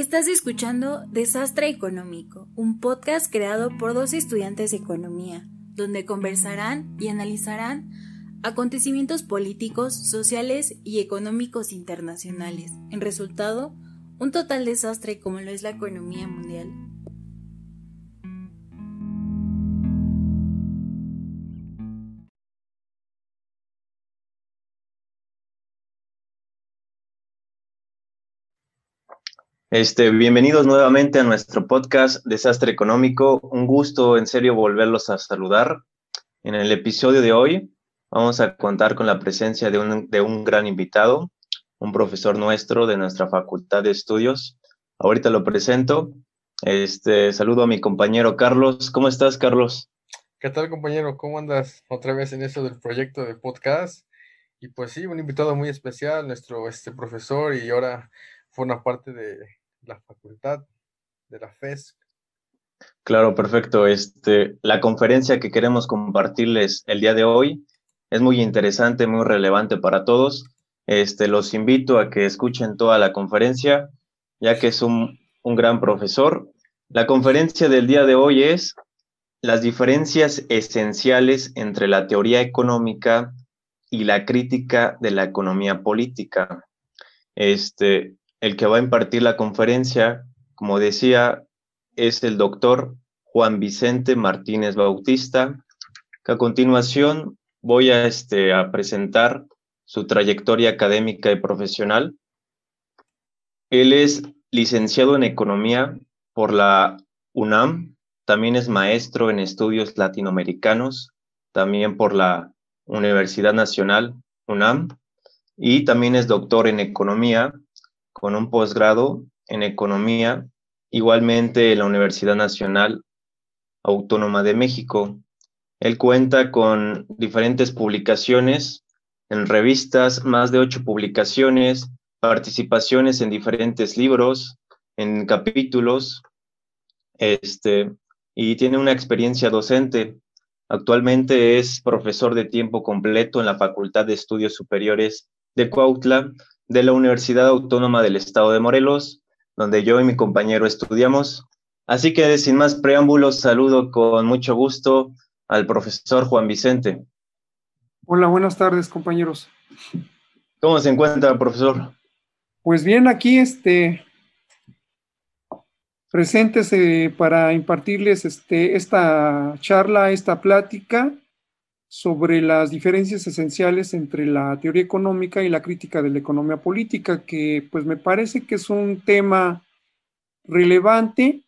Estás escuchando Desastre Económico, un podcast creado por dos estudiantes de economía, donde conversarán y analizarán acontecimientos políticos, sociales y económicos internacionales. En resultado, un total desastre como lo es la economía mundial. Este, bienvenidos nuevamente a nuestro podcast Desastre Económico. Un gusto, en serio, volverlos a saludar. En el episodio de hoy vamos a contar con la presencia de un, de un gran invitado, un profesor nuestro de nuestra Facultad de Estudios. Ahorita lo presento. Este, saludo a mi compañero Carlos. ¿Cómo estás, Carlos? ¿Qué tal, compañero? ¿Cómo andas otra vez en eso del proyecto de podcast? Y pues sí, un invitado muy especial, nuestro este, profesor, y ahora forma parte de, la facultad de la FES. Claro, perfecto. Este, la conferencia que queremos compartirles el día de hoy es muy interesante, muy relevante para todos. Este, los invito a que escuchen toda la conferencia, ya que es un, un gran profesor. La conferencia del día de hoy es las diferencias esenciales entre la teoría económica y la crítica de la economía política. Este, el que va a impartir la conferencia, como decía, es el doctor Juan Vicente Martínez Bautista, que a continuación voy a, este, a presentar su trayectoria académica y profesional. Él es licenciado en Economía por la UNAM, también es maestro en estudios latinoamericanos, también por la Universidad Nacional UNAM, y también es doctor en Economía con un posgrado en economía, igualmente en la Universidad Nacional Autónoma de México. Él cuenta con diferentes publicaciones en revistas, más de ocho publicaciones, participaciones en diferentes libros, en capítulos, este, y tiene una experiencia docente. Actualmente es profesor de tiempo completo en la Facultad de Estudios Superiores de Cuautla de la Universidad Autónoma del Estado de Morelos, donde yo y mi compañero estudiamos. Así que sin más preámbulos, saludo con mucho gusto al profesor Juan Vicente. Hola, buenas tardes, compañeros. ¿Cómo se encuentra, profesor? Pues bien, aquí este, presentes eh, para impartirles este, esta charla, esta plática sobre las diferencias esenciales entre la teoría económica y la crítica de la economía política, que pues me parece que es un tema relevante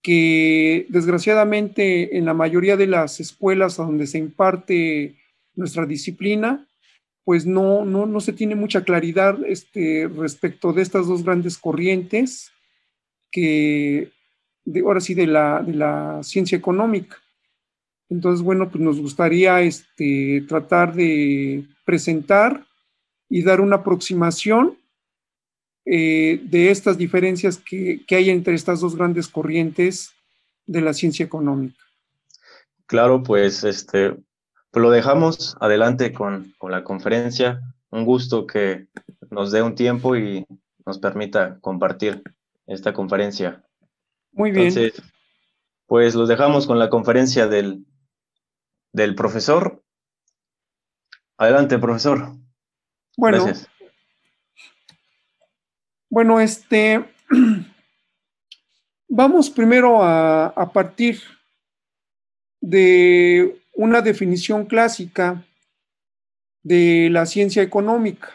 que desgraciadamente en la mayoría de las escuelas donde se imparte nuestra disciplina, pues no, no, no se tiene mucha claridad este, respecto de estas dos grandes corrientes que, de, ahora sí, de la, de la ciencia económica. Entonces, bueno, pues nos gustaría este, tratar de presentar y dar una aproximación eh, de estas diferencias que, hay entre estas dos grandes corrientes de la ciencia económica. Claro, pues este, pues lo dejamos adelante con, con la conferencia. Un gusto que nos dé un tiempo y nos permita compartir esta conferencia. Muy bien. Entonces, pues los dejamos con la conferencia del del profesor. Adelante, profesor. Bueno, Gracias. bueno, este, vamos primero a, partir de una definición clásica de la ciencia económica.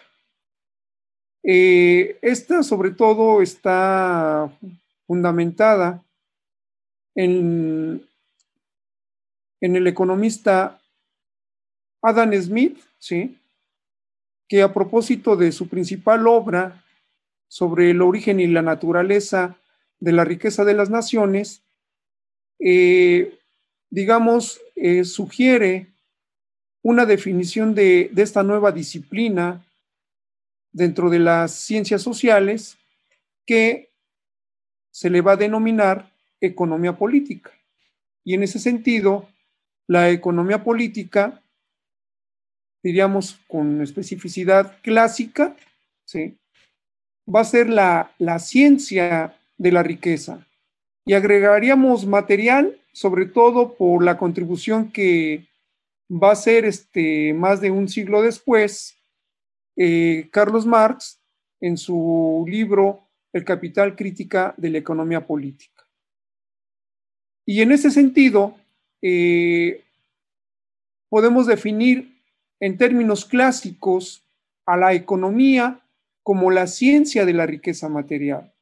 Eh, esta sobre todo está fundamentada en en el economista Adam Smith, ¿sí? que a propósito de su principal obra sobre el origen y la naturaleza de la riqueza de las naciones, eh, digamos, eh, sugiere una definición de, de esta nueva disciplina dentro de las ciencias sociales que se le va a denominar economía política. Y en ese sentido, la economía política, diríamos con especificidad clásica, ¿sí? va a ser la, la ciencia de la riqueza. Y agregaríamos material, sobre todo por la contribución que va a ser este, más de un siglo después, eh, Carlos Marx en su libro El capital crítica de la economía política. Y en ese sentido, eh, podemos definir en términos clásicos a la economía como la ciencia de la riqueza material.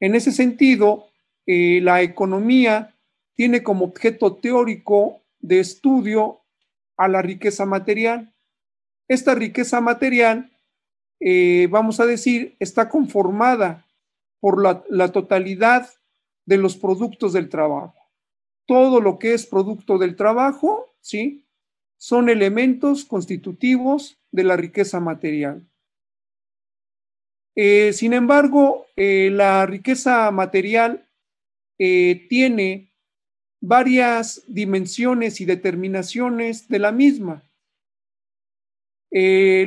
En ese sentido, eh, la economía tiene como objeto teórico de estudio a la riqueza material. Esta riqueza material, eh, vamos a decir, está conformada por la, la totalidad de los productos del trabajo. Todo lo que es producto del trabajo, ¿sí? Son elementos constitutivos de la riqueza material. Eh, sin embargo, eh, la riqueza material eh, tiene varias dimensiones y determinaciones de la misma.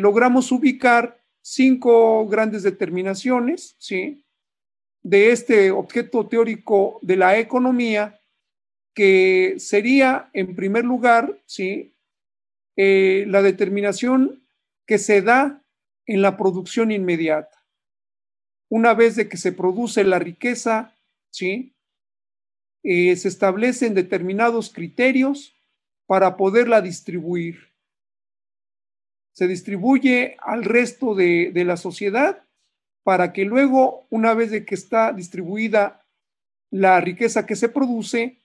logramos ubicar cinco grandes determinaciones, ¿sí? De este objeto teórico de la economía, que sería, en primer lugar, ¿sí? la determinación que se da en la producción inmediata una vez de que se produce la riqueza, ¿sí? Eh, se establecen determinados criterios para poderla distribuir. Se distribuye al resto de, de la sociedad para que luego, una vez de que está distribuida la riqueza que se produce,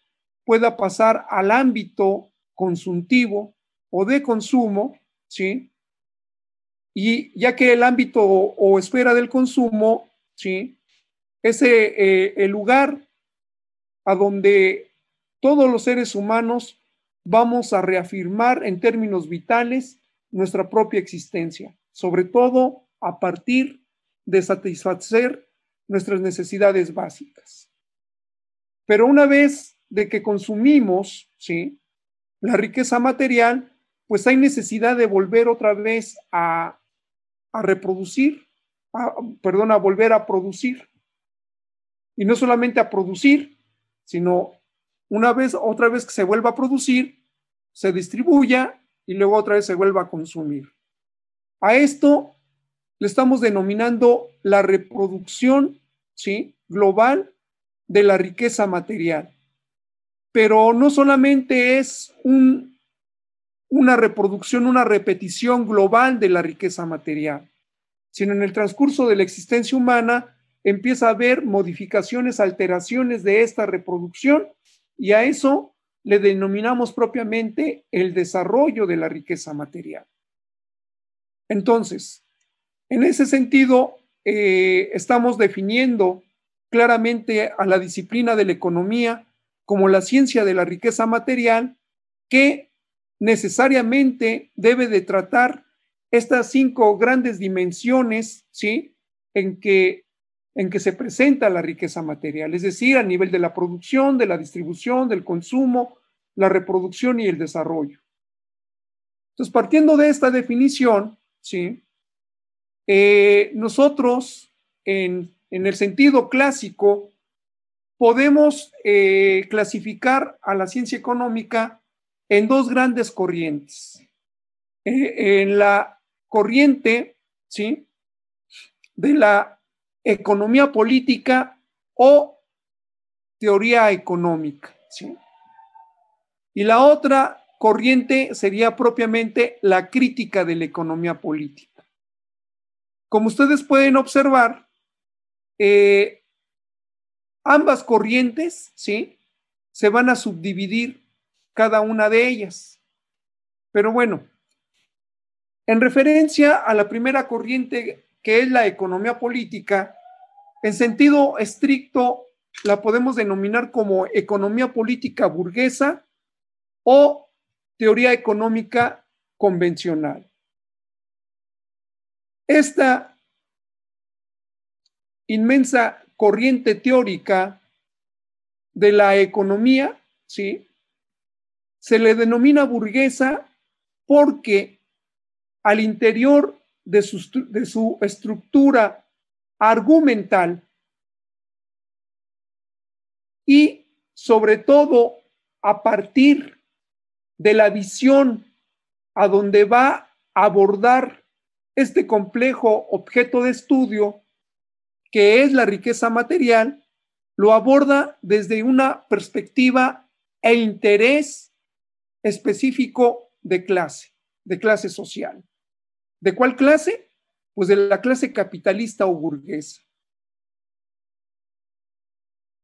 pueda pasar al ámbito consultivo o de consumo, ¿sí? Y ya que el ámbito o esfera del consumo ¿sí? Es eh, el lugar a donde todos los seres humanos vamos a reafirmar en términos vitales nuestra propia existencia, sobre todo a partir de satisfacer nuestras necesidades básicas. Pero una vez de que consumimos, ¿sí? La riqueza material, pues hay necesidad de volver otra vez a, reproducir perdón, a volver a producir. Y no solamente a producir, sino una vez, otra vez que se vuelva a producir, se distribuya y luego otra vez se vuelva a consumir. A esto le estamos denominando la reproducción ¿sí? global de la riqueza material. Pero no solamente es un, una reproducción, una repetición global de la riqueza material, sino en el transcurso de la existencia humana empieza a haber modificaciones, alteraciones de esta reproducción y a eso le denominamos propiamente el desarrollo de la riqueza material. Entonces, en ese sentido, eh, estamos definiendo claramente a la disciplina de la economía como la ciencia de la riqueza material que necesariamente debe de tratar estas cinco grandes dimensiones, ¿sí? En que, en que se presenta la riqueza material, es decir, a nivel de la producción, de la distribución, del consumo, la reproducción y el desarrollo. Entonces, partiendo de esta definición, ¿sí? Eh, nosotros, en, el sentido clásico, podemos eh, clasificar a la ciencia económica en dos grandes corrientes. Eh, en la corriente, ¿sí? De la economía política o teoría económica, ¿sí? Y la otra corriente sería propiamente la crítica de la economía política. Como ustedes pueden observar, eh, ambas corrientes, ¿sí? Se van a subdividir cada una de ellas. Pero bueno, en referencia a la primera corriente que es la economía política, en sentido estricto la podemos denominar como economía política burguesa o teoría económica convencional. Esta inmensa corriente teórica de la economía, ¿sí? Se le denomina burguesa porque al interior de su, de su estructura argumental y sobre todo a partir de la visión a donde va a abordar este complejo objeto de estudio que es la riqueza material, lo aborda desde una perspectiva e interés específico de clase, de clase social. ¿De cuál clase? Pues de la clase capitalista o burguesa.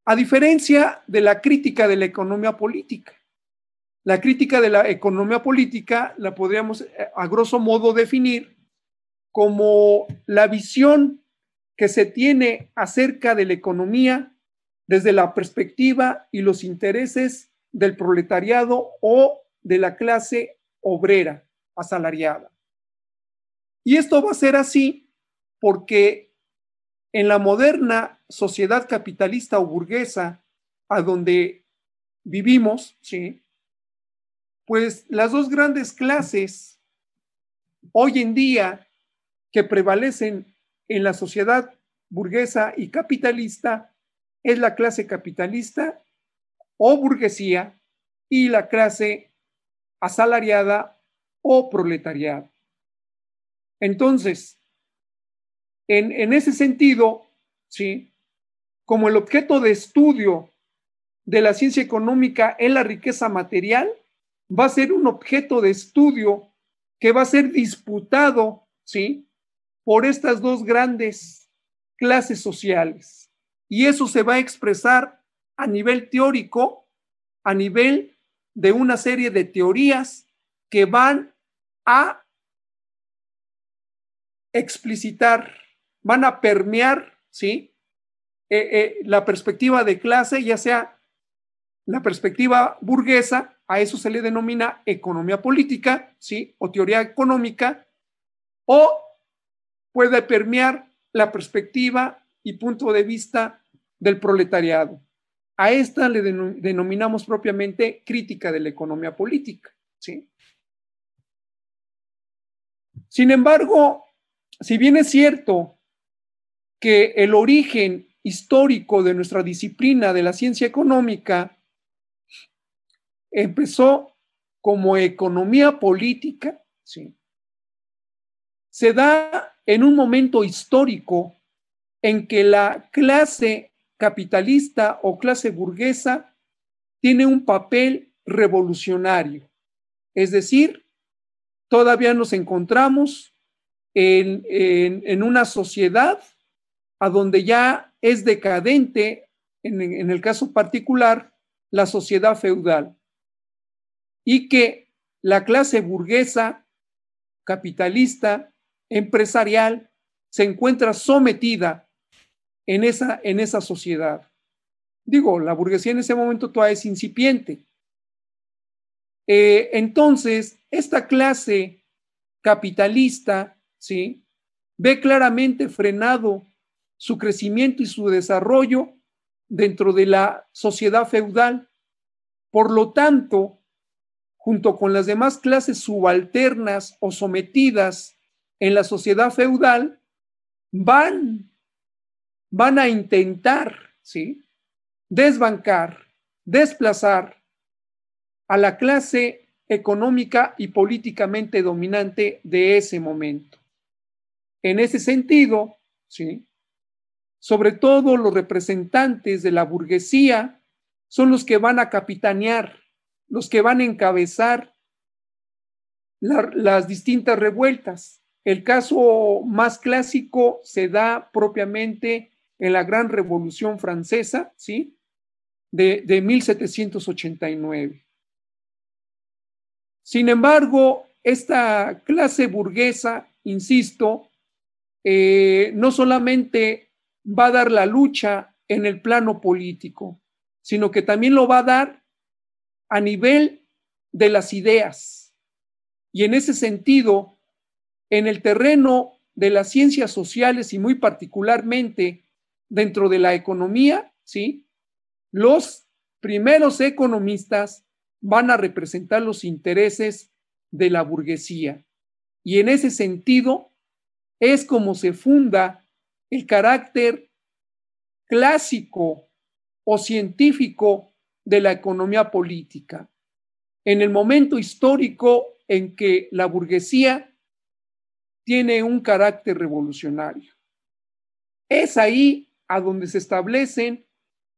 A diferencia de la crítica de la economía política. La crítica de la economía política la podríamos eh, a grosso modo definir como la visión que se tiene acerca de la economía desde la perspectiva y los intereses del proletariado o de la clase obrera asalariada. Y esto va a ser así porque en la moderna sociedad capitalista o burguesa a donde vivimos, ¿sí? pues las dos grandes clases hoy en día que prevalecen en la sociedad burguesa y capitalista es la clase capitalista o burguesía y la clase asalariada o proletariada. Entonces, en, en ese sentido, ¿sí? como el objeto de estudio de la ciencia económica es la riqueza material, va a ser un objeto de estudio que va a ser disputado, ¿sí? Por estas dos grandes clases sociales. Y eso se va a expresar a nivel teórico, a nivel de una serie de teorías que van a explicitar, van a permear, ¿sí? Eh, eh, la perspectiva de clase, ya sea la perspectiva burguesa, a eso se le denomina economía política, ¿sí? O teoría económica, o puede permear la perspectiva y punto de vista del proletariado. A esta le denominamos propiamente crítica de la economía política, ¿sí? Sin embargo, si bien es cierto que el origen histórico de nuestra disciplina de la ciencia económica empezó como economía política, ¿sí? se da en un momento histórico en que la clase capitalista o clase burguesa tiene un papel revolucionario. Es decir, todavía nos encontramos en, en una sociedad a donde ya es decadente, en, el caso particular, la sociedad feudal, y que la clase burguesa, capitalista, empresarial, se encuentra sometida en esa, en esa sociedad. Digo, la burguesía en ese momento todavía es incipiente. Eh, entonces, esta clase capitalista, ¿sí? Ve claramente frenado su crecimiento y su desarrollo dentro de la sociedad feudal. Por lo tanto, junto con las demás clases subalternas o sometidas en la sociedad feudal, van, van a intentar, ¿sí? Desbancar, desplazar a la clase económica y políticamente dominante de ese momento. En ese sentido, ¿sí? sobre todo los representantes de la burguesía, son los que van a capitanear, los que van a encabezar las distintas revueltas. El caso más clásico se da propiamente en la Gran Revolución Francesa, ¿sí? De, de 1789. Sin embargo, esta clase burguesa, insisto, eh, no solamente va a dar la lucha en el plano político, sino que también lo va a dar a nivel de las ideas. Y en ese sentido, en el terreno de las ciencias sociales y muy particularmente dentro de la economía, ¿sí? Los primeros economistas van a representar los intereses de la burguesía. Y en ese sentido es como se funda el carácter clásico o científico de la economía política, en el momento histórico en que la burguesía tiene un carácter revolucionario. Es ahí a donde se establecen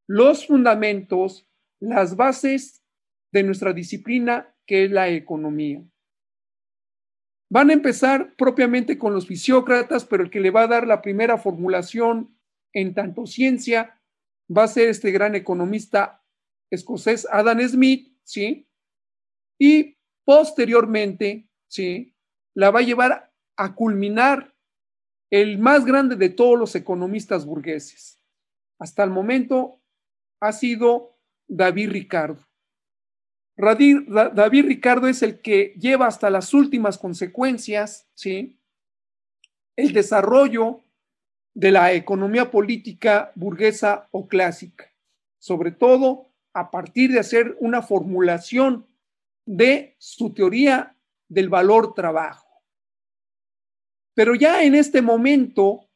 los fundamentos, las bases de nuestra disciplina, que es la economía. Van a empezar propiamente con los fisiócratas, pero el que le va a dar la primera formulación en tanto ciencia va a ser este gran economista escocés Adam Smith, ¿sí? Y posteriormente, ¿sí? La va a llevar a culminar el más grande de todos los economistas burgueses. Hasta el momento ha sido David Ricardo. David Ricardo es el que lleva hasta las últimas consecuencias, ¿sí? El desarrollo de la economía política burguesa o clásica, sobre todo a partir de hacer una formulación de su teoría del valor trabajo. Pero ya en este momento,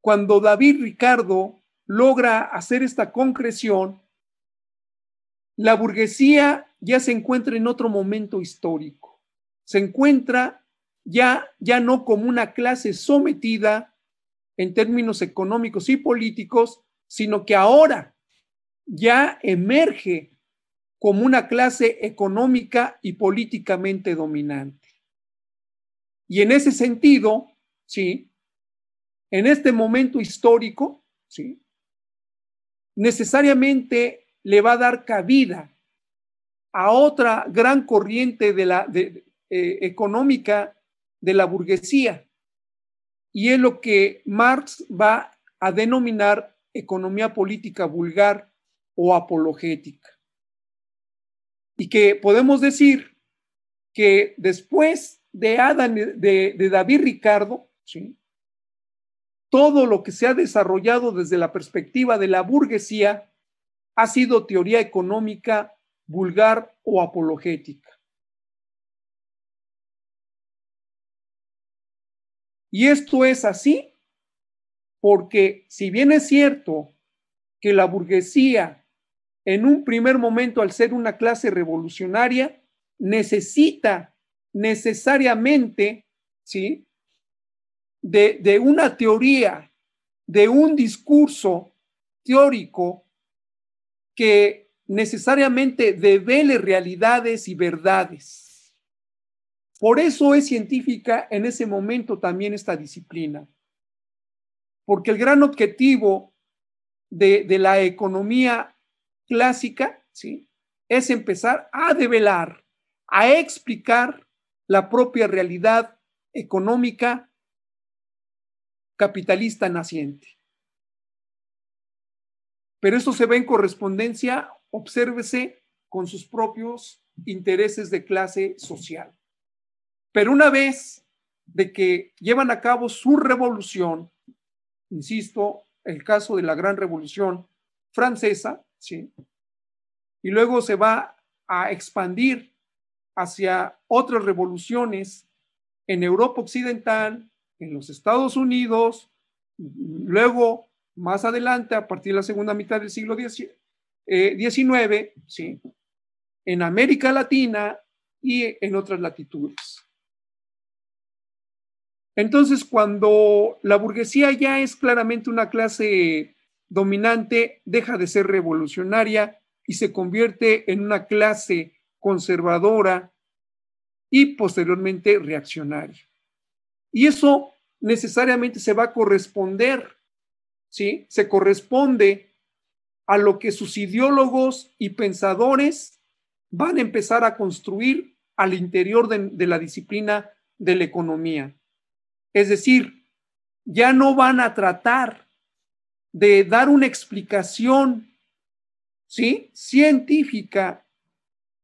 cuando David Ricardo logra hacer esta concreción, la burguesía ya se encuentra en otro momento histórico. Se encuentra ya, ya no como una clase sometida en términos económicos y políticos, sino que ahora ya emerge como una clase económica y políticamente dominante. Y en ese sentido, sí, en este momento histórico, sí, necesariamente le va a dar cabida a otra gran corriente de la, de, eh, económica de la burguesía. Y es lo que Marx va a denominar economía política vulgar o apologética. Y que podemos decir que después de, Adam, de, de David Ricardo, todo lo que se ha desarrollado desde la perspectiva de la burguesía ha sido teoría económica vulgar o apologética. Y esto es así porque si bien es cierto que la burguesía en un primer momento al ser una clase revolucionaria necesita necesariamente, ¿sí? De, de una teoría, de un discurso teórico que necesariamente devele realidades y verdades. Por eso es científica en ese momento también esta disciplina. Porque el gran objetivo de, de la economía clásica ¿sí? es empezar a develar, a explicar la propia realidad económica capitalista naciente. Pero eso se ve en correspondencia, obsérvese, con sus propios intereses de clase social. Pero una vez de que llevan a cabo su revolución, insisto, el caso de la gran revolución francesa, ¿sí? y luego se va a expandir hacia otras revoluciones en Europa Occidental, en los Estados Unidos, luego más adelante, a partir de la segunda mitad del siglo XIX, eh, ¿sí? en América Latina y en otras latitudes. Entonces, cuando la burguesía ya es claramente una clase dominante, deja de ser revolucionaria y se convierte en una clase conservadora y posteriormente reaccionaria. Y eso necesariamente se va a corresponder ¿sí? Se corresponde a lo que sus ideólogos y pensadores van a empezar a construir al interior de, de la disciplina de la economía. Es decir, ya no van a tratar de dar una explicación ¿sí? científica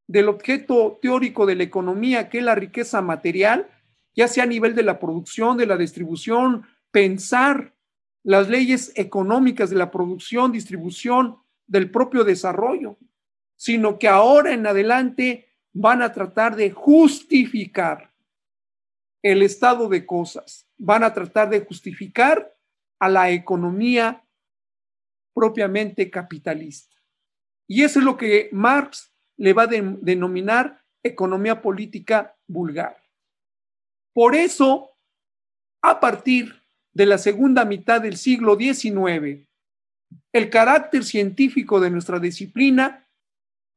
del objeto teórico de la economía, que es la riqueza material, ya sea a nivel de la producción, de la distribución, pensar las leyes económicas de la producción, distribución, del propio desarrollo, sino que ahora en adelante van a tratar de justificar el estado de cosas, van a tratar de justificar a la economía propiamente capitalista. Y eso es lo que Marx le va a denominar economía política vulgar. Por eso, a partir de la segunda mitad del siglo XIX, el carácter científico de nuestra disciplina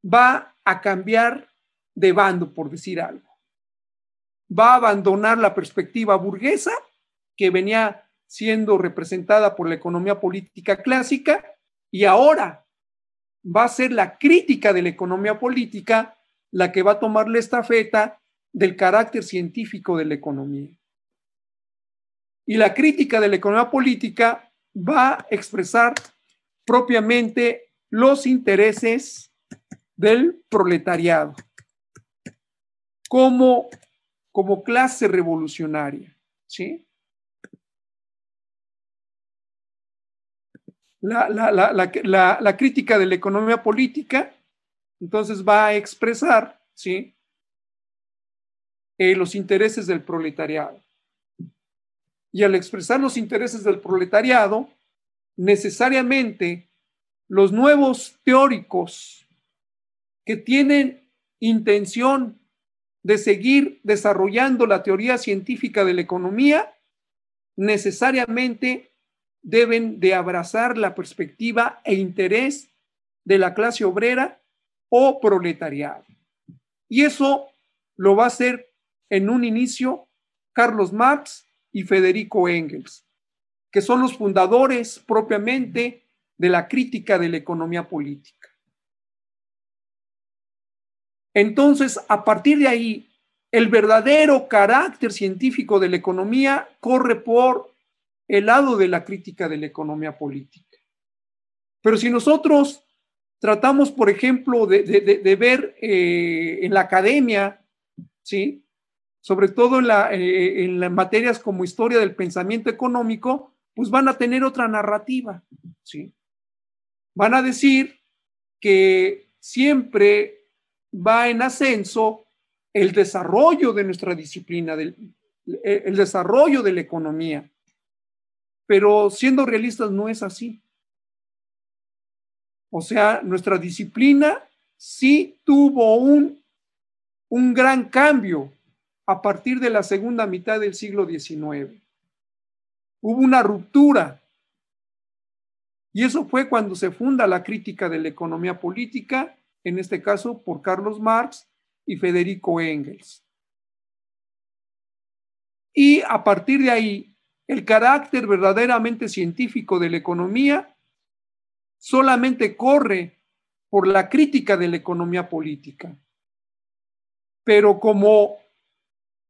va a cambiar de bando, por decir algo. Va a abandonar la perspectiva burguesa que venía siendo representada por la economía política clásica y ahora va a ser la crítica de la economía política la que va a tomar la estafeta del carácter científico de la economía. Y la crítica de la economía política va a expresar propiamente los intereses del proletariado como, como clase revolucionaria. ¿sí? La, la, crítica de la economía política entonces va a expresar ¿sí? Eh, los intereses del proletariado. Y al expresar los intereses del proletariado, necesariamente los nuevos teóricos que tienen intención de seguir desarrollando la teoría científica de la economía, necesariamente deben de abrazar la perspectiva e interés de la clase obrera o proletariado. Y eso lo va a hacer en un inicio Carlos Marx y Federico Engels, que son los fundadores propiamente de la crítica de la economía política. Entonces, a partir de ahí, el verdadero carácter científico de la economía corre por el lado de la crítica de la economía política. Pero si nosotros tratamos, por ejemplo, de, ver eh, en la academia, ¿sí? sobre todo eh, en las materias como historia del pensamiento económico, pues van a tener otra narrativa. ¿sí? Van a decir que siempre va en ascenso el desarrollo de nuestra disciplina, del, el desarrollo de la economía. Pero siendo realistas no es así. O sea, nuestra disciplina sí tuvo un, un gran cambio a partir de la segunda mitad del siglo XIX. Hubo una ruptura. Y eso fue cuando se funda la crítica de la economía política, en este caso por Carlos Marx y Federico Engels. Y a partir de ahí, el carácter verdaderamente científico de la economía solamente corre por la crítica de la economía política. Pero como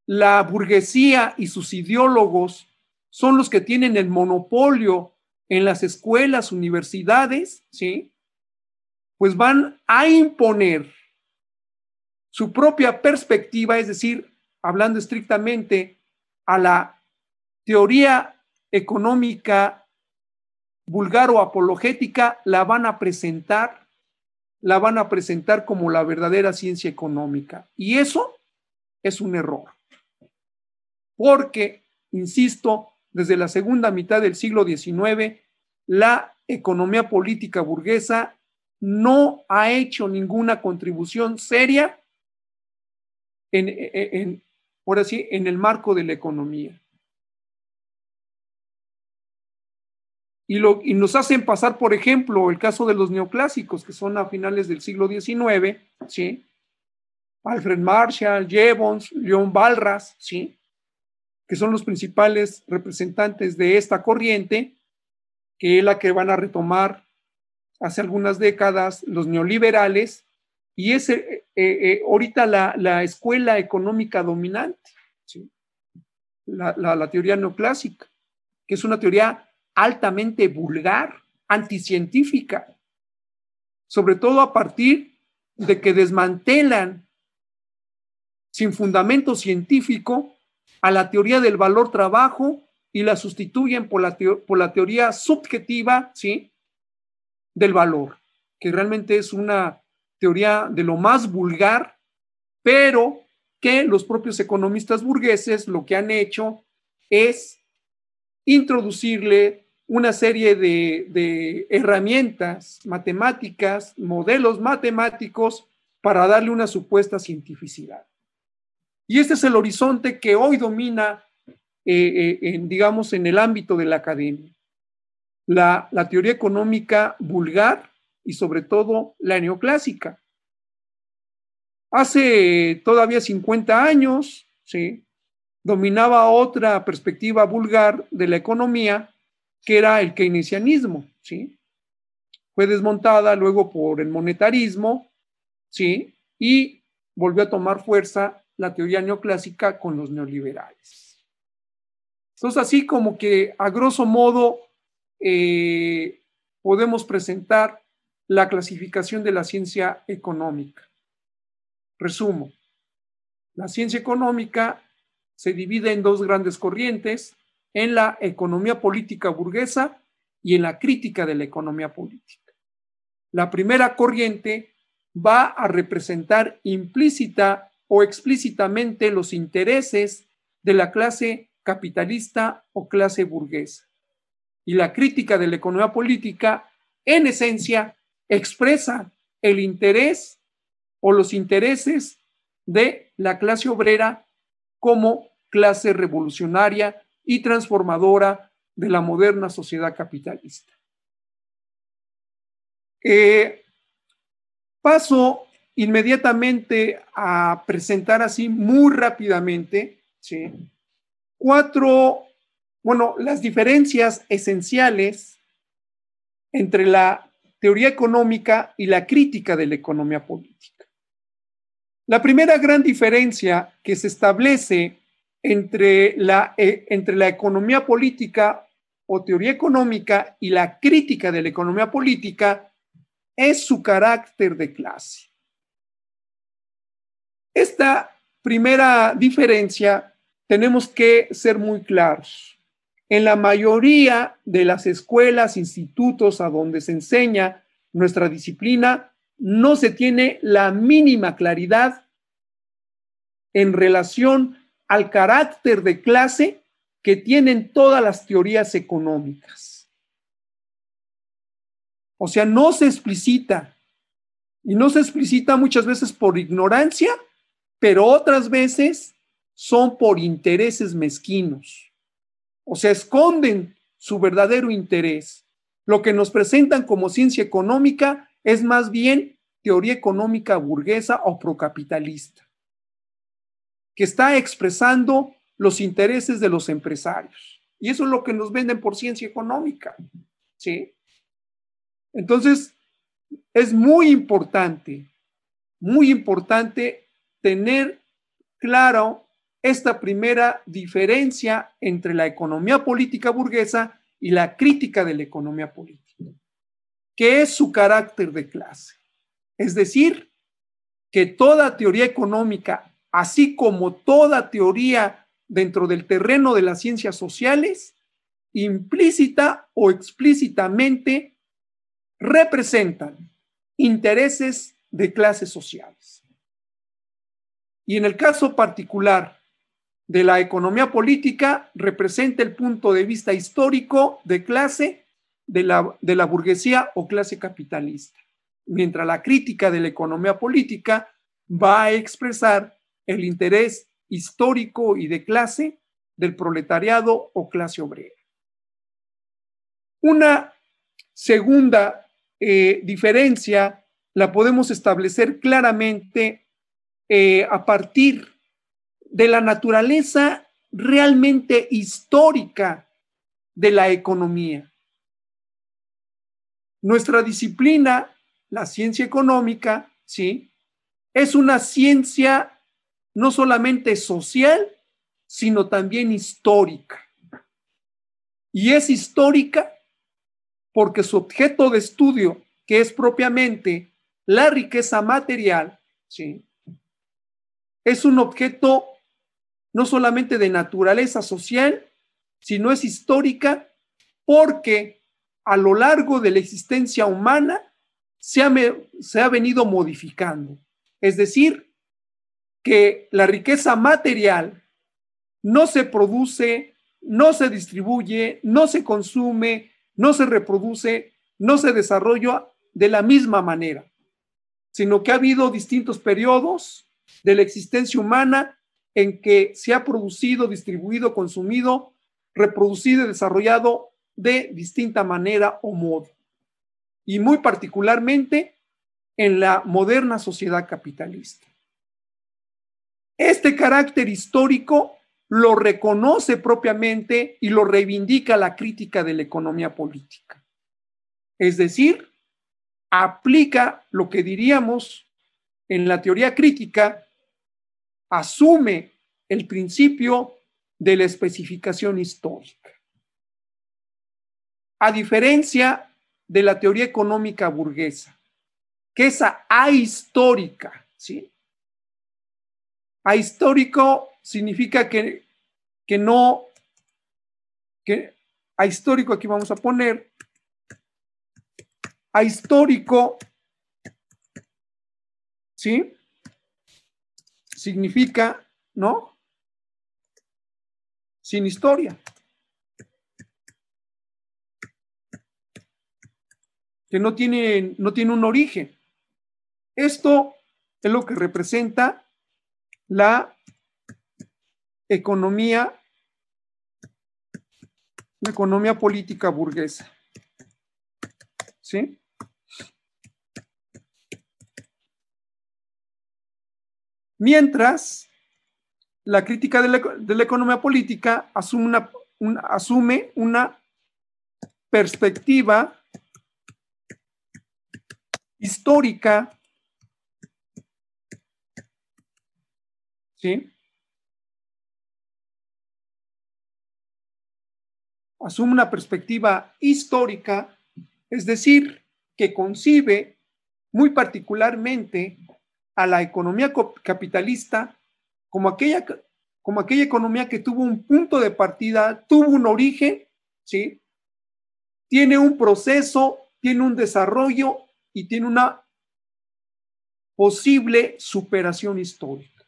la burguesía y sus ideólogos son los que tienen el monopolio en las escuelas, universidades, ¿sí? Pues van a imponer su propia perspectiva, es decir, hablando estrictamente a la teoría económica vulgar o apologética la van a presentar, la van a presentar como la verdadera ciencia económica. Y eso es un error. Porque, insisto, desde la segunda mitad del siglo XIX, la economía política burguesa no ha hecho ninguna contribución seria en, ahora sí, en el marco de la economía. Y, lo, nos hacen pasar, por ejemplo, el caso de los neoclásicos, que son a finales del siglo XIX, ¿sí? Alfred Marshall, Jevons, Leon Balras, ¿sí? que son los principales representantes de esta corriente, que es la que van a retomar hace algunas décadas los neoliberales, y es eh, eh, eh, ahorita la, la, escuela económica dominante, ¿sí? la, la teoría neoclásica, que es una teoría altamente vulgar, anticientífica, sobre todo a partir de que desmantelan sin fundamento científico a la teoría del valor trabajo y la sustituyen por la, teoría subjetiva, ¿sí? Del valor, que realmente es una teoría de lo más vulgar, pero que los propios economistas burgueses lo que han hecho es introducirle una serie de, de herramientas matemáticas, modelos matemáticos para darle una supuesta cientificidad. Y este es el horizonte que hoy domina, eh, eh, en, digamos, en el ámbito de la academia. La, la, teoría económica vulgar y sobre todo la neoclásica. Hace todavía 50 años, ¿sí? Dominaba otra perspectiva vulgar de la economía, que era el keynesianismo. ¿sí? Fue desmontada luego por el monetarismo, ¿sí? y volvió a tomar fuerza la teoría neoclásica con los neoliberales. Entonces, así como que a grosso modo eh, podemos presentar la clasificación de la ciencia económica. Resumo, la ciencia económica se divide en dos grandes corrientes, en la economía política burguesa y en la crítica de la economía política. La primera corriente va a representar implícita o explícitamente los intereses de la clase capitalista o clase burguesa. Y la crítica de la economía política, en esencia, expresa el interés o los intereses de la clase obrera como clase revolucionaria y transformadora de la moderna sociedad capitalista. Eh, paso inmediatamente a presentar así muy rápidamente. Cuatro, bueno, las diferencias esenciales entre la teoría económica y la crítica de la economía política. La primera gran diferencia que se establece entre la, eh, entre la economía política o teoría económica y la crítica de la economía política es su carácter de clase. Esta primera diferencia tenemos que ser muy claros. En la mayoría de las escuelas, institutos a donde se enseña nuestra disciplina, no se tiene la mínima claridad en relación al carácter de clase que tienen todas las teorías económicas. O sea, no se explicita, y no se explicita muchas veces por ignorancia pero otras veces son por intereses mezquinos. O sea, esconden su verdadero interés. Lo que nos presentan como ciencia económica es más bien teoría económica burguesa o procapitalista, que está expresando los intereses de los empresarios. Y eso es lo que nos venden por ciencia económica. ¿sí? Entonces, es muy importante, muy importante tener claro esta primera diferencia entre la economía política burguesa y la crítica de la economía política, que es su carácter de clase. Es decir, que toda teoría económica, así como toda teoría dentro del terreno de las ciencias sociales, implícita o explícitamente representan intereses de clases sociales. Y en el caso particular de la economía política, representa el punto de vista histórico de clase de la, de la burguesía o clase capitalista, mientras la crítica de la economía política va a expresar el interés histórico y de clase del proletariado o clase obrera. Una segunda eh, diferencia la podemos establecer claramente eh, a partir de la naturaleza realmente histórica de la economía. Nuestra disciplina, la ciencia económica, ¿sí? Es una ciencia no solamente social, sino también histórica. Y es histórica porque su objeto de estudio, que es propiamente la riqueza material, ¿sí? es un objeto no solamente de naturaleza social, sino es histórica porque a lo largo de la existencia humana se ha, se ha venido modificando. Es decir, que la riqueza material no se produce, no se distribuye, no se consume, no se reproduce, no se desarrolla de la misma manera, sino que ha habido distintos periodos de la existencia humana en que se ha producido, distribuido, consumido, reproducido y desarrollado de distinta manera o modo. Y muy particularmente en la moderna sociedad capitalista. Este carácter histórico lo reconoce propiamente y lo reivindica la crítica de la economía política. Es decir, aplica lo que diríamos en la teoría crítica, asume el principio de la especificación histórica. A diferencia de la teoría económica burguesa, que es ahistórica, ¿sí? Ahistórico significa que, que no, que ahistórico aquí vamos a poner, ahistórico, ¿sí? Significa, ¿no? Sin historia. Que no tiene, no tiene un origen. Esto es lo que representa la economía, la economía política burguesa. ¿Sí? Mientras, la crítica de la, economía política asume una, asume una perspectiva histórica, Asume una perspectiva histórica, es decir, que concibe muy particularmente a la economía capitalista como aquella, como aquella economía que tuvo un punto de partida, tuvo un origen, ¿sí? Tiene un proceso, tiene un desarrollo y tiene una posible superación histórica.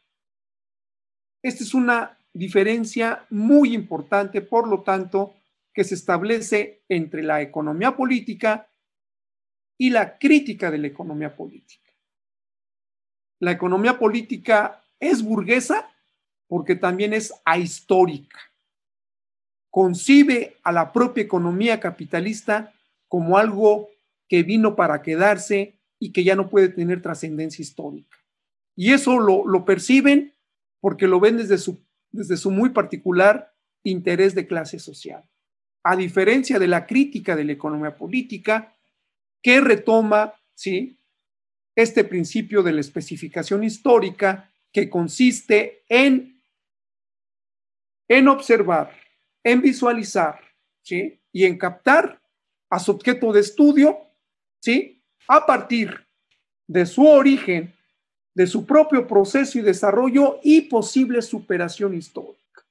Esta es una diferencia muy importante, por lo tanto, que se establece entre la economía política y la crítica de la economía política la economía política es burguesa porque también es ahistórica. Concibe a la propia economía capitalista como algo que vino para quedarse y que ya no puede tener trascendencia histórica. Y eso lo, perciben porque lo ven desde su, desde su muy particular interés de clase social. A diferencia de la crítica de la economía política, que retoma, ¿sí? este principio de la especificación histórica que consiste en, en observar, en visualizar ¿sí? y en captar a su objeto de estudio ¿sí? a partir de su origen, de su propio proceso y desarrollo y posible superación histórica.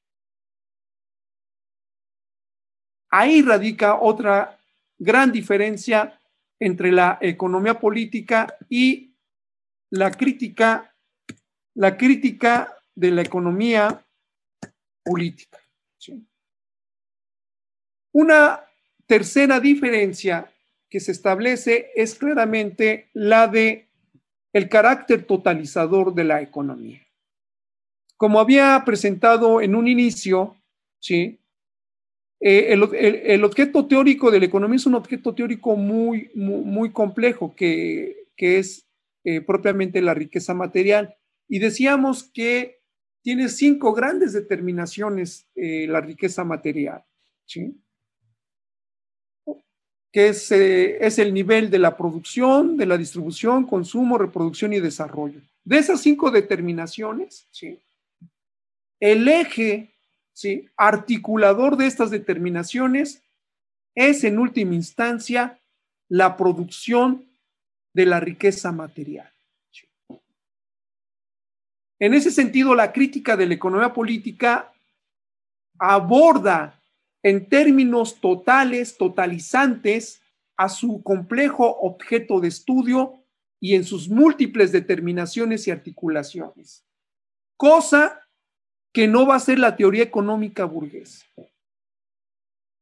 Ahí radica otra gran diferencia entre la economía política y la crítica, la crítica de la economía política. Una tercera diferencia que se establece es claramente la de el carácter totalizador de la economía. Como había presentado en un inicio, ¿sí? Eh, el, objeto teórico de la economía es un objeto teórico muy, muy, complejo, que, es eh, propiamente la riqueza material. Y decíamos que tiene cinco grandes determinaciones eh, la riqueza material, ¿sí? Que es, es el nivel de la producción, de la distribución, consumo, reproducción y desarrollo. De esas cinco determinaciones, ¿sí? el eje ¿sí? articulador de estas determinaciones es en última instancia la producción de la riqueza material. En ese sentido, la crítica de la economía política aborda en términos totales, totalizantes, a su complejo objeto de estudio y en sus múltiples determinaciones y articulaciones, cosa que no va a ser la teoría económica burguesa.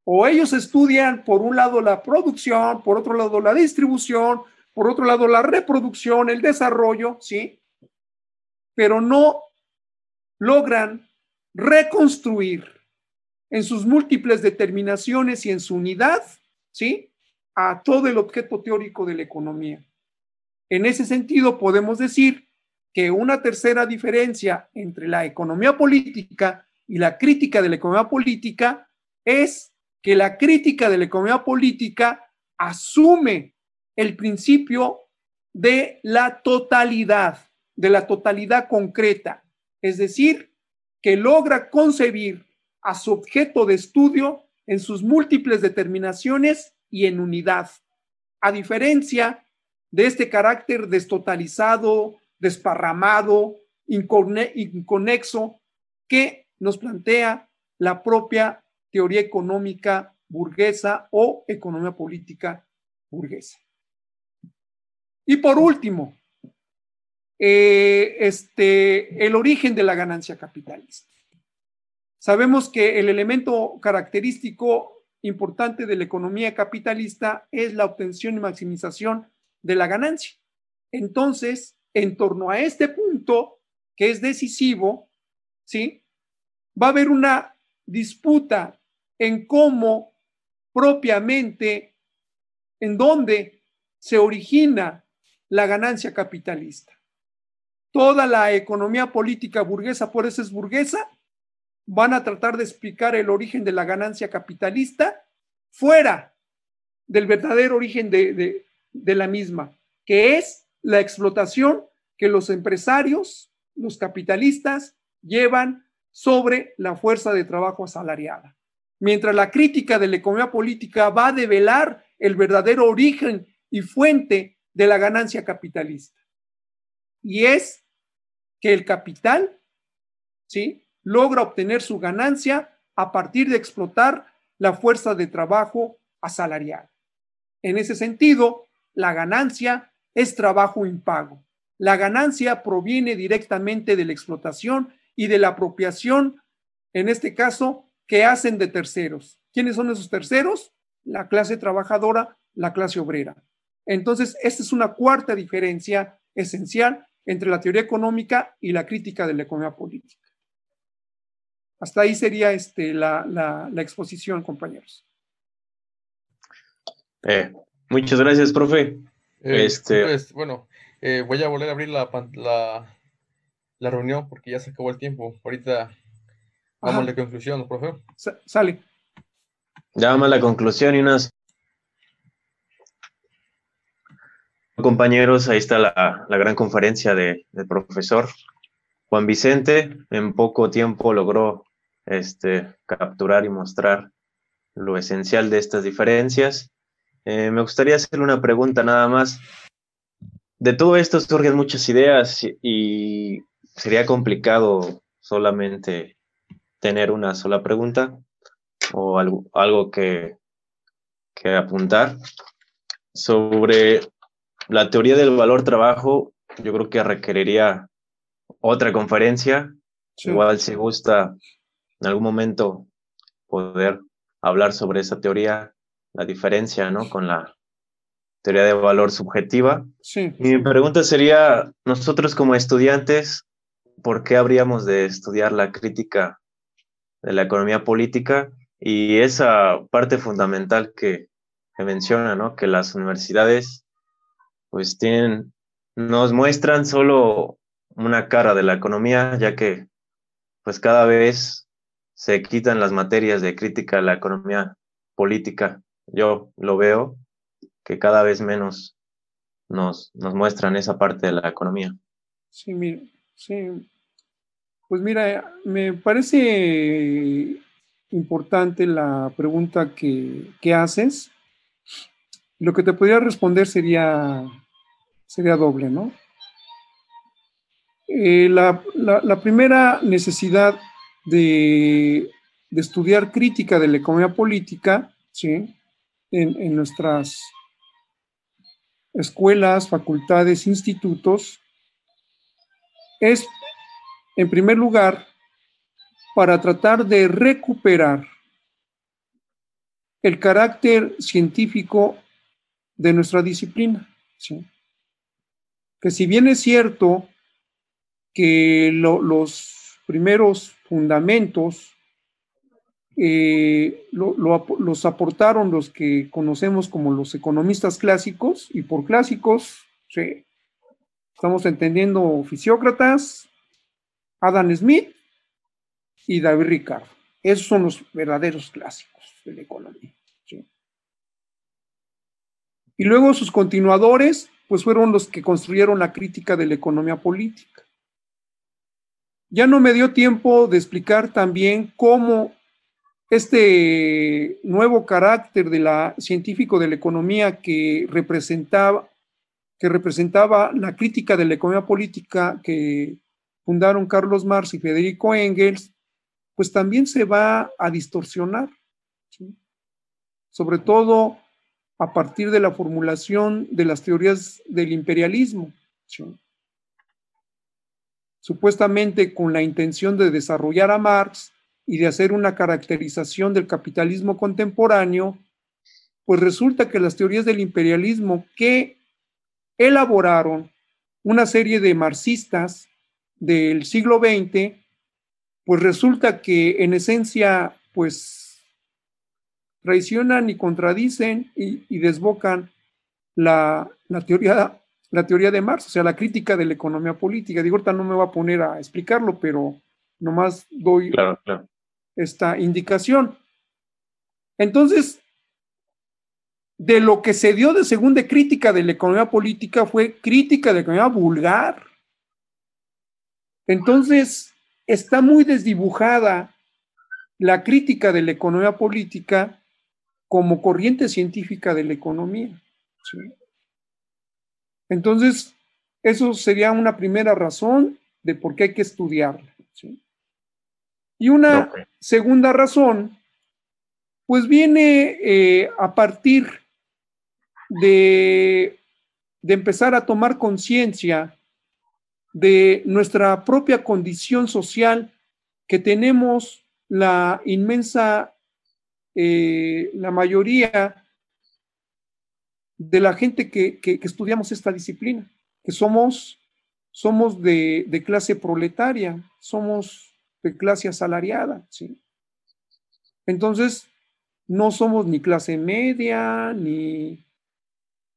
O ellos estudian por un lado la producción, por otro lado la distribución, por otro lado la reproducción, el desarrollo, ¿sí? Pero no logran reconstruir en sus múltiples determinaciones y en su unidad, ¿sí? A todo el objeto teórico de la economía. En ese sentido, podemos decir que una tercera diferencia entre la economía política y la crítica de la economía política es que la crítica de la economía política asume el principio de la totalidad, de la totalidad concreta, es decir, que logra concebir a su objeto de estudio en sus múltiples determinaciones y en unidad, a diferencia de este carácter destotalizado, desparramado, inconexo, que nos plantea la propia teoría económica burguesa o economía política burguesa. Y por último, eh, este, el origen de la ganancia capitalista. Sabemos que el elemento característico importante de la economía capitalista es la obtención y maximización de la ganancia. Entonces, en torno a este punto, que es decisivo, ¿sí? Va a haber una disputa en cómo propiamente, en dónde se origina la ganancia capitalista. Toda la economía política burguesa, por eso es burguesa, van a tratar de explicar el origen de la ganancia capitalista fuera del verdadero origen de, de la misma, que es la explotación que los empresarios, los capitalistas, llevan sobre la fuerza de trabajo asalariada. Mientras la crítica de la economía política va a develar el verdadero origen y fuente de la ganancia capitalista. Y es que el capital, ¿sí? Logra obtener su ganancia a partir de explotar la fuerza de trabajo asalariada. En ese sentido, la ganancia es trabajo impago. La ganancia proviene directamente de la explotación y de la apropiación, en este caso, que hacen de terceros. ¿Quiénes son esos terceros? La clase trabajadora, la clase obrera. Entonces, esta es una cuarta diferencia esencial entre la teoría económica y la crítica de la economía política. Hasta ahí sería este, la, la, exposición, compañeros. Eh, muchas gracias, profe. Eh, este... Pues, bueno, eh, voy a volver a abrir la, la, la, reunión porque ya se acabó el tiempo. Ahorita vamos a la conclusión, profe. sale. Ya vamos a la conclusión y unas compañeros, ahí está la, gran conferencia del profesor Juan Vicente. En poco tiempo logró este, capturar y mostrar lo esencial de estas diferencias. Eh, me gustaría hacerle una pregunta nada más. De todo esto surgen muchas ideas y sería complicado solamente tener una sola pregunta o algo, algo que, que apuntar sobre la teoría del valor trabajo, yo creo que requeriría otra conferencia. Igual si gusta en algún momento poder hablar sobre esa teoría, la diferencia, ¿no? Con la teoría de valor subjetiva. Sí. mi pregunta sería, nosotros como estudiantes, ¿por qué habríamos de estudiar la crítica de la economía política y esa parte fundamental que, que menciona, ¿no? Que las universidades pues tienen, nos muestran solo una cara de la economía, ya que pues cada vez se quitan las materias de crítica a la economía política. Yo lo veo que cada vez menos nos, nos muestran esa parte de la economía. Sí, mira, sí. Pues mira, me parece importante la pregunta que, que haces. Lo que te podría responder sería sería doble, ¿no? Eh, la, primera necesidad de, estudiar crítica de la economía política, ¿sí? En, en nuestras escuelas, facultades, institutos, es, en primer lugar, para tratar de recuperar el carácter científico de nuestra disciplina. Que si bien es cierto que los primeros fundamentos eh, los aportaron los que conocemos como los economistas clásicos, y por clásicos estamos entendiendo Fisiócratas, Adam Smith y David Ricardo. Esos son los verdaderos clásicos de la economía. Y luego sus continuadores, pues fueron los que construyeron la crítica de la economía política. Ya no me dio tiempo de explicar también cómo este nuevo carácter de la científico de la economía que representaba, que representaba la crítica de la economía política que fundaron Carlos Marx y Federico Engels, pues también se va a distorsionar, sobre todo a partir de la formulación de las teorías del imperialismo, supuestamente con la intención de desarrollar a Marx y de hacer una caracterización del capitalismo contemporáneo, pues resulta que las teorías del imperialismo que elaboraron una serie de marxistas del siglo XX pues resulta que en esencia, pues traicionan y contradicen y, desbocan la, teoría, la teoría de Marx, o sea, la crítica de la economía política. Digo, ahorita no me voy a poner a explicarlo, pero nomás doy esta indicación. Entonces, de lo que se dio de segunda crítica de la economía política fue crítica de la economía vulgar. Entonces, está muy desdibujada la crítica de la economía política como corriente científica de la economía. Entonces, eso sería una primera razón de por qué hay que estudiarla. Y una segunda razón, pues viene eh, a partir de, de empezar a tomar conciencia de nuestra propia condición social que tenemos la inmensa, eh, la mayoría de la gente que, estudiamos esta disciplina, que somos, somos de, clase proletaria, somos de clase asalariada. Entonces, no somos ni clase media, ni,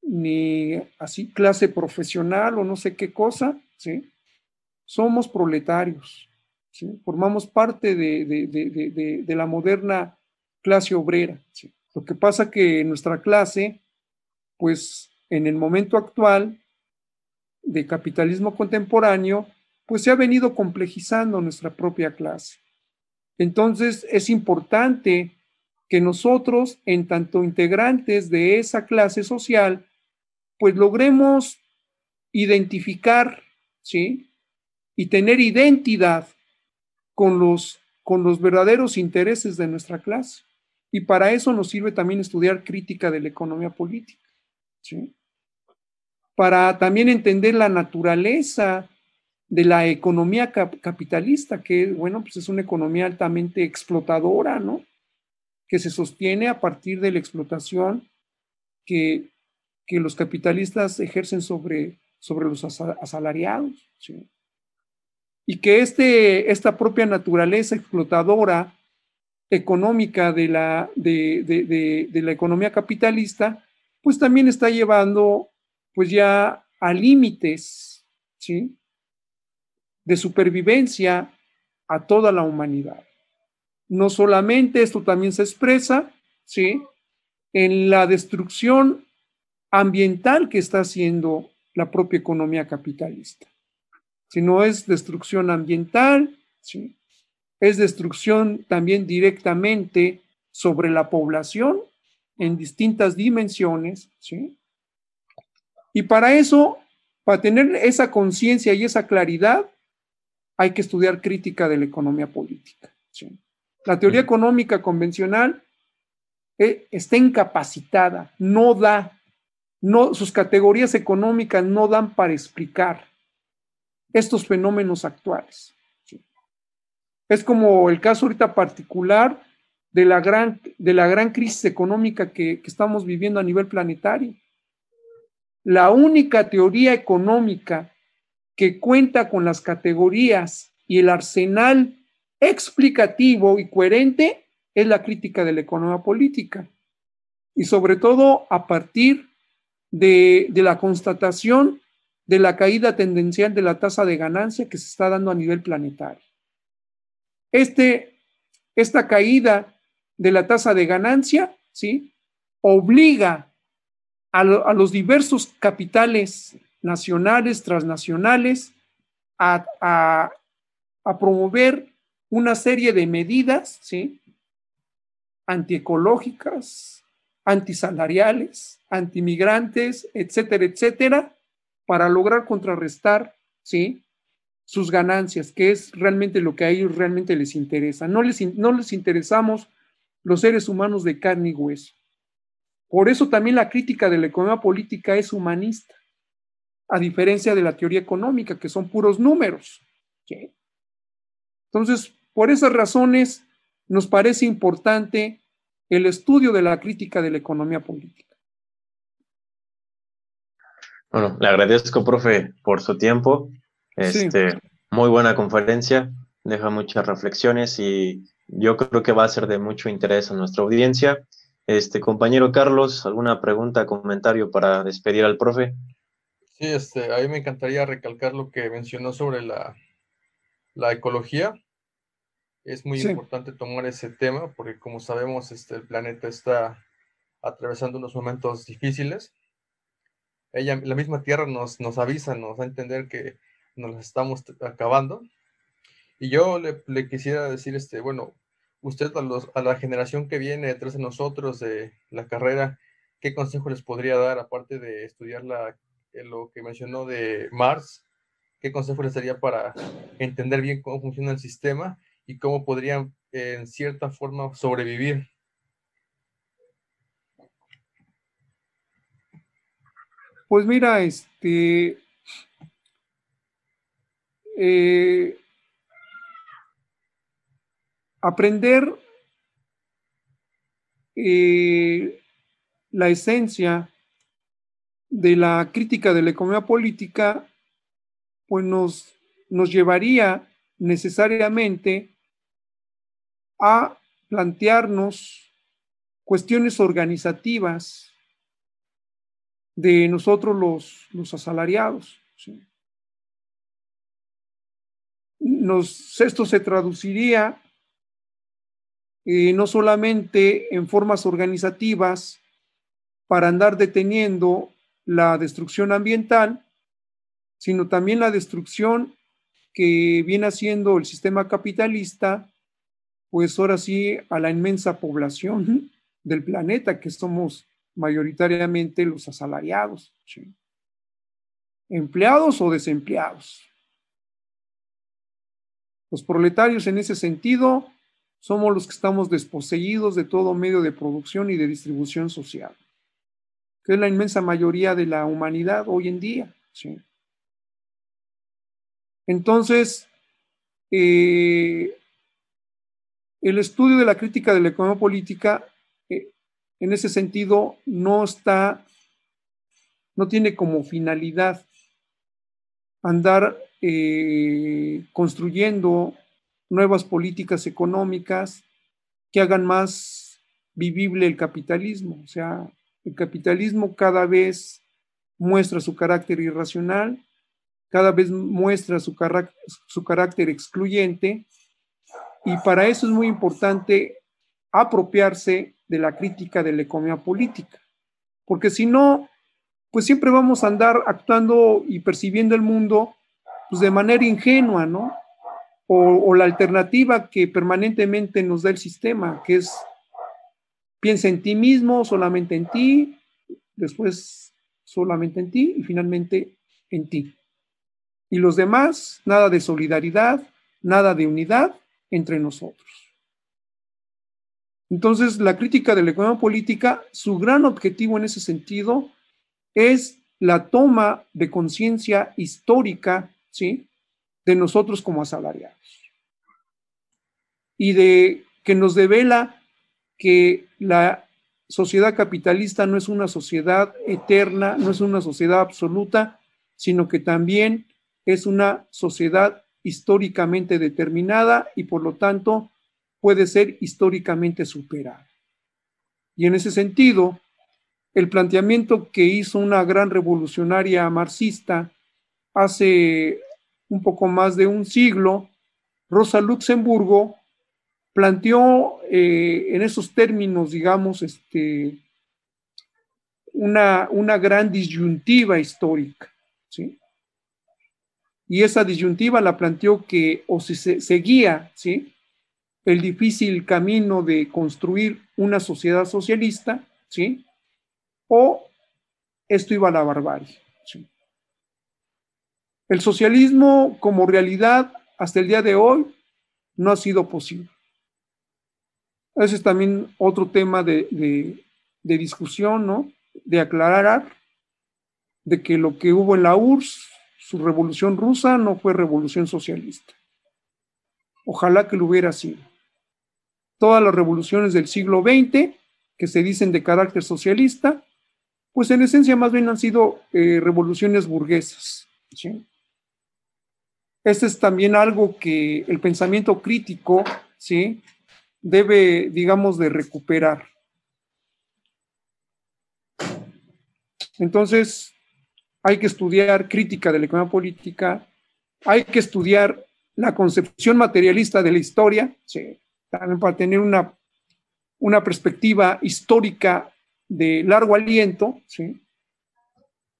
ni así clase profesional o no sé qué cosa, ¿sí? Somos proletarios, Formamos parte de, la moderna clase obrera, Lo que pasa que nuestra clase, pues en el momento actual de capitalismo contemporáneo, pues se ha venido complejizando nuestra propia clase. Entonces es importante que nosotros, en tanto integrantes de esa clase social, pues logremos identificar ¿sí? Y tener identidad con los, con los verdaderos intereses de nuestra clase. Y para eso nos sirve también estudiar crítica de la economía política, Para también entender la naturaleza de la economía capitalista, que, bueno, pues es una economía altamente explotadora, ¿no? Que se sostiene a partir de la explotación que, que los capitalistas ejercen sobre sobre los asalariados. Y que este, esta propia naturaleza explotadora económica de la, de, la economía capitalista, pues también está llevando pues ya a límites ¿sí? de supervivencia a toda la humanidad. No solamente esto también se expresa ¿sí? en la destrucción ambiental que está haciendo la propia economía capitalista. Si no es destrucción ambiental, ¿sí? es destrucción también directamente sobre la población en distintas dimensiones. ¿sí? Y para eso, para tener esa conciencia y esa claridad, hay que estudiar crítica de la economía política. La teoría económica convencional eh, está incapacitada, no da no, sus categorías económicas no dan para explicar estos fenómenos actuales. Es como el caso ahorita particular de la gran, de la gran crisis económica que, que estamos viviendo a nivel planetario. La única teoría económica que cuenta con las categorías y el arsenal explicativo y coherente es la crítica de la economía política. Y sobre todo a partir de, la constatación de la caída tendencial de la tasa de ganancia que se está dando a nivel planetario. Este, esta caída de la tasa de ganancia, ¿sí? Obliga a, los diversos capitales nacionales, transnacionales, a, a, promover una serie de medidas, ¿sí? Antiecológicas, antisalariales, antimigrantes, etcétera, etcétera, para lograr contrarrestar, ¿sí? Sus ganancias, que es realmente lo que a ellos realmente les interesa. No les, no les interesamos los seres humanos de carne y hueso. Por eso también la crítica de la economía política es humanista a diferencia de la teoría económica, que son puros números. Entonces, por esas razones, nos parece importante el estudio de la crítica de la economía política. Bueno, le agradezco, profe, por su tiempo. Este, Muy buena conferencia, deja muchas reflexiones y yo creo que va a ser de mucho interés a nuestra audiencia. Este, compañero Carlos, ¿alguna pregunta, comentario para despedir al profe? Sí, este, a mí me encantaría recalcar lo que mencionó sobre la, la ecología. Es muy importante tomar ese tema porque como sabemos, este, el planeta está atravesando unos momentos difíciles. Ella, la misma Tierra nos, nos avisa, nos da a entender que nos estamos acabando. Y yo le, quisiera decir, este, bueno, usted a, la generación que viene detrás de nosotros de la carrera, ¿qué consejo les podría dar aparte de estudiar la lo que mencionó de Mars, ¿qué consejo les daría para entender bien cómo funciona el sistema y cómo podrían, en cierta forma, sobrevivir? Pues mira, este. Eh, aprender eh, la esencia de la crítica de la economía política, pues nos, nos llevaría necesariamente a plantearnos cuestiones organizativas de nosotros los, los asalariados. Esto se traduciría eh, no solamente en formas organizativas para andar deteniendo la destrucción ambiental, sino también la destrucción que viene haciendo el sistema capitalista, pues ahora sí a la inmensa población del planeta, que somos mayoritariamente los asalariados, empleados o desempleados. Los proletarios en ese sentido somos los que estamos desposeídos de todo medio de producción y de distribución social que es la inmensa mayoría de la humanidad hoy en día. Entonces, eh, el estudio de la crítica de la economía política, eh, en ese sentido, no está, no tiene como finalidad andar eh, construyendo nuevas políticas económicas que hagan más vivible el capitalismo. O sea, el capitalismo cada vez muestra su carácter irracional, cada vez muestra su, carácter excluyente y para eso es muy importante apropiarse de la crítica de la economía política, porque si no, pues siempre vamos a andar actuando y percibiendo el mundo pues de manera ingenua, ¿no? O, la alternativa que permanentemente nos da el sistema, que es Piensa en ti mismo, solamente en ti, después solamente en ti y finalmente en ti. Y los demás, nada de solidaridad, nada de unidad entre nosotros. Entonces, la crítica de la economía política, su gran objetivo en ese sentido es la toma de conciencia histórica, ¿sí? De nosotros como asalariados. Y de que nos devela que la sociedad capitalista no es una sociedad eterna, no es una sociedad absoluta, sino que también es una sociedad históricamente determinada y por lo tanto puede ser históricamente superada. Y en ese sentido, el planteamiento que hizo una gran revolucionaria marxista hace un poco más de un siglo, Rosa Luxemburgo planteó eh, en esos términos, digamos, este, una, una gran disyuntiva histórica. ¿sí? Y esa disyuntiva la planteó que o si se seguía ¿sí? el difícil camino de construir una sociedad socialista, ¿sí? o esto iba a la barbarie. ¿sí? El socialismo como realidad hasta el día de hoy no ha sido posible. Ese es también otro tema de, de, discusión, ¿no? De aclarar de que lo que hubo en la URSS, su revolución rusa, no fue revolución socialista. Ojalá que lo hubiera sido. Todas las revoluciones del siglo XX, que se dicen de carácter socialista, pues en esencia más bien han sido eh, revoluciones burguesas. ¿sí? Este es también algo que el pensamiento crítico, ¿sí? debe, digamos, de recuperar. Entonces, hay que estudiar crítica de la economía política, hay que estudiar la concepción materialista de la historia, también para tener una, una perspectiva histórica de largo aliento,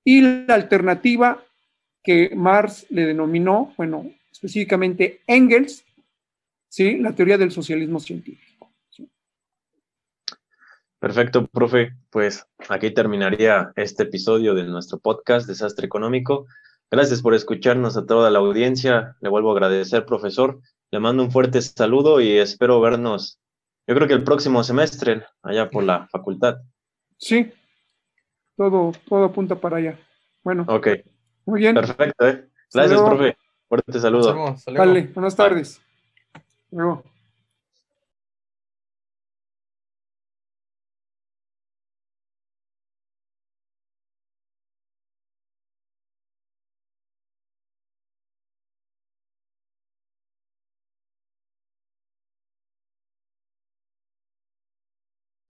y la alternativa que Marx le denominó, bueno, específicamente Engels, ¿sí? La teoría del socialismo científico. Perfecto, profe. Pues aquí terminaría este episodio de nuestro podcast Desastre Económico. Gracias por escucharnos a toda la audiencia. Le vuelvo a agradecer, profesor. Le mando un fuerte saludo y espero vernos, yo creo que el próximo semestre, allá por la facultad. Sí, todo, todo apunta para allá. Bueno. Ok. Muy bien. Perfecto, ¿eh? Gracias, profe. Fuerte saludo. Vale, buenas tardes. Luego.